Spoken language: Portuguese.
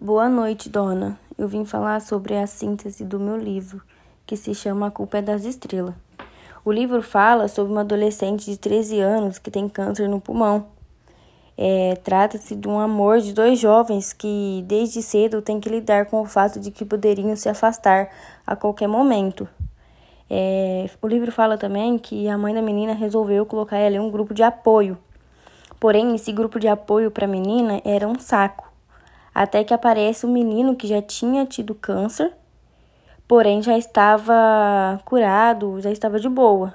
Boa noite, dona. Eu vim falar sobre a síntese do meu livro, que se chama A Culpa é das Estrelas. O livro fala sobre uma adolescente de 13 anos que tem câncer no pulmão. É, Trata-se de um amor de dois jovens que, desde cedo, têm que lidar com o fato de que poderiam se afastar a qualquer momento. É, o livro fala também que a mãe da menina resolveu colocar ela em um grupo de apoio. Porém, esse grupo de apoio para a menina era um saco até que aparece um menino que já tinha tido câncer, porém já estava curado, já estava de boa.